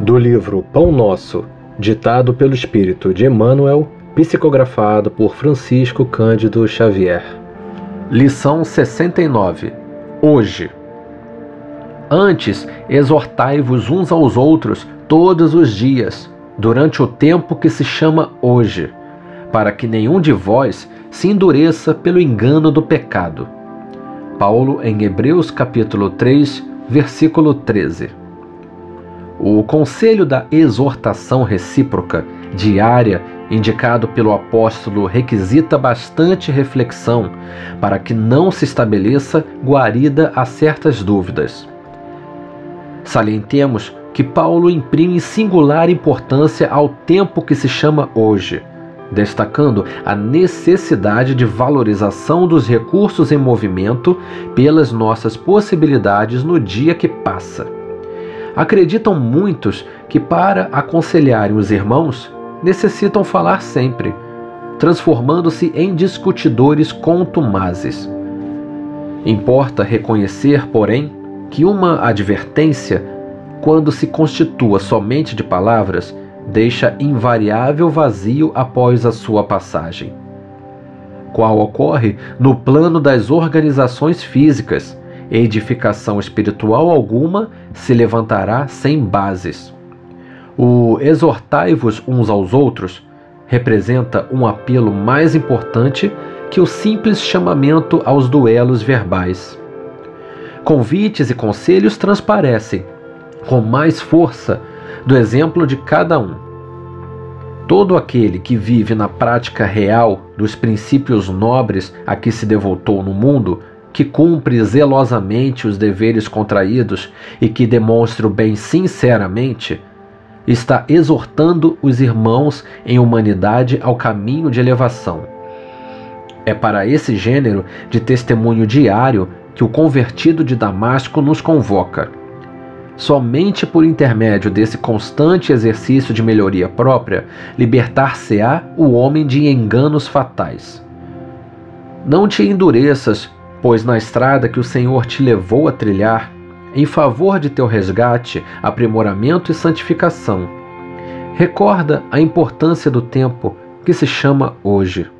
Do livro Pão Nosso, ditado pelo espírito de Emmanuel, psicografado por Francisco Cândido Xavier. Lição 69. Hoje. Antes, exortai-vos uns aos outros todos os dias, durante o tempo que se chama hoje, para que nenhum de vós se endureça pelo engano do pecado. Paulo em Hebreus capítulo 3, versículo 13. O conselho da exortação recíproca diária, indicado pelo apóstolo, requisita bastante reflexão para que não se estabeleça guarida a certas dúvidas. Salientemos que Paulo imprime singular importância ao tempo que se chama hoje, destacando a necessidade de valorização dos recursos em movimento pelas nossas possibilidades no dia que passa. Acreditam muitos que, para aconselharem os irmãos, necessitam falar sempre, transformando-se em discutidores contumazes. Importa reconhecer, porém, que uma advertência, quando se constitua somente de palavras, deixa invariável vazio após a sua passagem. Qual ocorre no plano das organizações físicas, edificação espiritual alguma se levantará sem bases. O exortai-vos uns aos outros representa um apelo mais importante que o simples chamamento aos duelos verbais. Convites e conselhos transparecem, com mais força, do exemplo de cada um. Todo aquele que vive na prática real dos princípios nobres a que se devotou no mundo que cumpre zelosamente os deveres contraídos e que demonstre o bem sinceramente, está exortando os irmãos em humanidade ao caminho de elevação. É para esse gênero de testemunho diário que o convertido de Damasco nos convoca. Somente por intermédio desse constante exercício de melhoria própria, libertar-se-á o homem de enganos fatais. Não te endureças pois na estrada que o Senhor te levou a trilhar, em favor de teu resgate, aprimoramento e santificação, recorda a importância do tempo que se chama hoje.